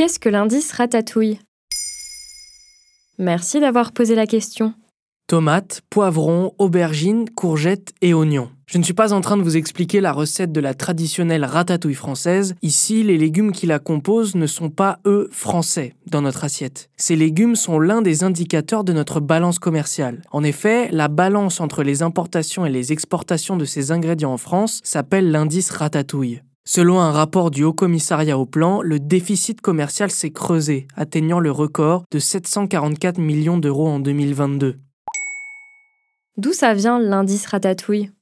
Qu'est-ce que l'indice ratatouille? Merci d'avoir posé la question. Tomates, poivrons, aubergines, courgettes et oignons. Je ne suis pas en train de vous expliquer la recette de la traditionnelle ratatouille française. Ici, les légumes qui la composent ne sont pas, eux, français dans notre assiette. Ces légumes sont l'un des indicateurs de notre balance commerciale. En effet, la balance entre les importations et les exportations de ces ingrédients en France s'appelle l'indice ratatouille. Selon un rapport du Haut Commissariat au Plan, le déficit commercial s'est creusé, atteignant le record de 744 millions d'euros en 2022. D'où ça vient l'indice ratatouille?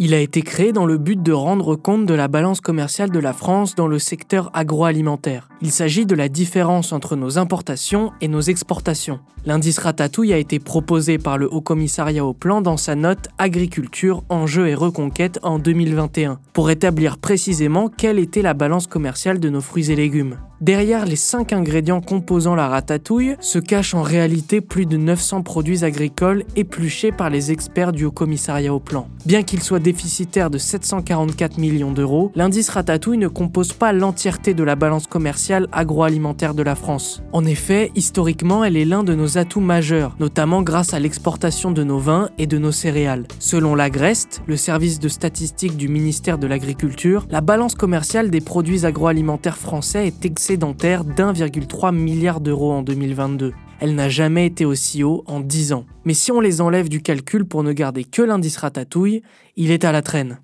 Il a été créé dans le but de rendre compte de la balance commerciale de la France dans le secteur agroalimentaire. Il s'agit de la différence entre nos importations et nos exportations. L'indice ratatouille a été proposé par le Haut Commissariat au Plan dans sa note Agriculture, enjeux et reconquête en 2021, pour établir précisément quelle était la balance commerciale de nos fruits et légumes. Derrière les 5 ingrédients composant la ratatouille se cachent en réalité plus de 900 produits agricoles épluchés par les experts du Haut Commissariat au Plan. Bien qu'il soit déficitaire de 744 millions d'euros, l'indice ratatouille ne compose pas l'entièreté de la balance commerciale agroalimentaire de la France. En effet, historiquement, elle est l'un de nos atouts majeurs, notamment grâce à l'exportation de nos vins et de nos céréales. Selon l'Agrest, le service de statistique du ministère de l'Agriculture, la balance commerciale des produits agroalimentaires français est excédentaire d'1,3 milliard d'euros en 2022. Elle n'a jamais été aussi haut en 10 ans. Mais si on les enlève du calcul pour ne garder que l'indice ratatouille, il est à la traîne.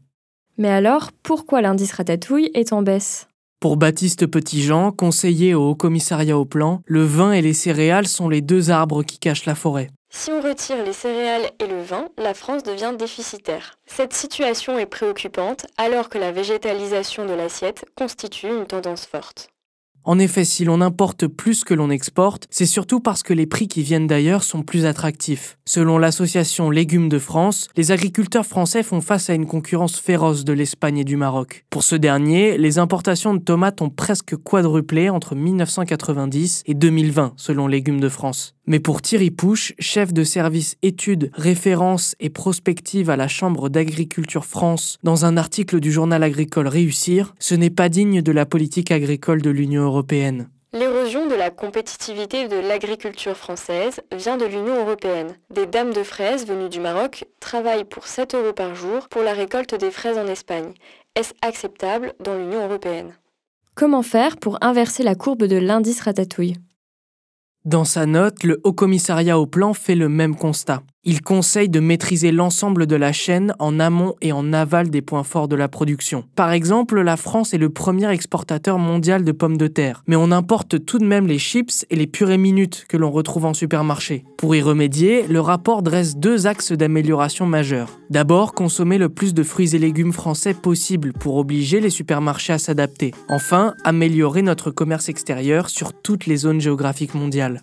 Mais alors, pourquoi l'indice ratatouille est en baisse? Pour Baptiste Petitjean, conseiller au Haut Commissariat au Plan, le vin et les céréales sont les deux arbres qui cachent la forêt. Si on retire les céréales et le vin, la France devient déficitaire. Cette situation est préoccupante alors que la végétalisation de l'assiette constitue une tendance forte. En effet, si l'on importe plus que l'on exporte, c'est surtout parce que les prix qui viennent d'ailleurs sont plus attractifs. Selon l'association Légumes de France, les agriculteurs français font face à une concurrence féroce de l'Espagne et du Maroc. Pour ce dernier, les importations de tomates ont presque quadruplé entre 1990 et 2020, selon Légumes de France. Mais pour Thierry Pouche, chef de service études, référence et prospective à la Chambre d'agriculture France, dans un article du journal agricole Réussir, ce n'est pas digne de la politique agricole de l'Union européenne. L'érosion de la compétitivité de l'agriculture française vient de l'Union européenne. Des dames de fraises venues du Maroc travaillent pour 7 euros par jour pour la récolte des fraises en Espagne. Est-ce acceptable dans l'Union européenne? Comment faire pour inverser la courbe de l'indice ratatouille? Dans sa note, le Haut Commissariat au Plan fait le même constat. Il conseille de maîtriser l'ensemble de la chaîne en amont et en aval des points forts de la production. Par exemple, la France est le premier exportateur mondial de pommes de terre, mais on importe tout de même les chips et les purées minutes que l'on retrouve en supermarché. Pour y remédier, le rapport dresse deux axes d'amélioration majeurs. D'abord, consommer le plus de fruits et légumes français possible pour obliger les supermarchés à s'adapter. Enfin, améliorer notre commerce extérieur sur toutes les zones géographiques mondiales.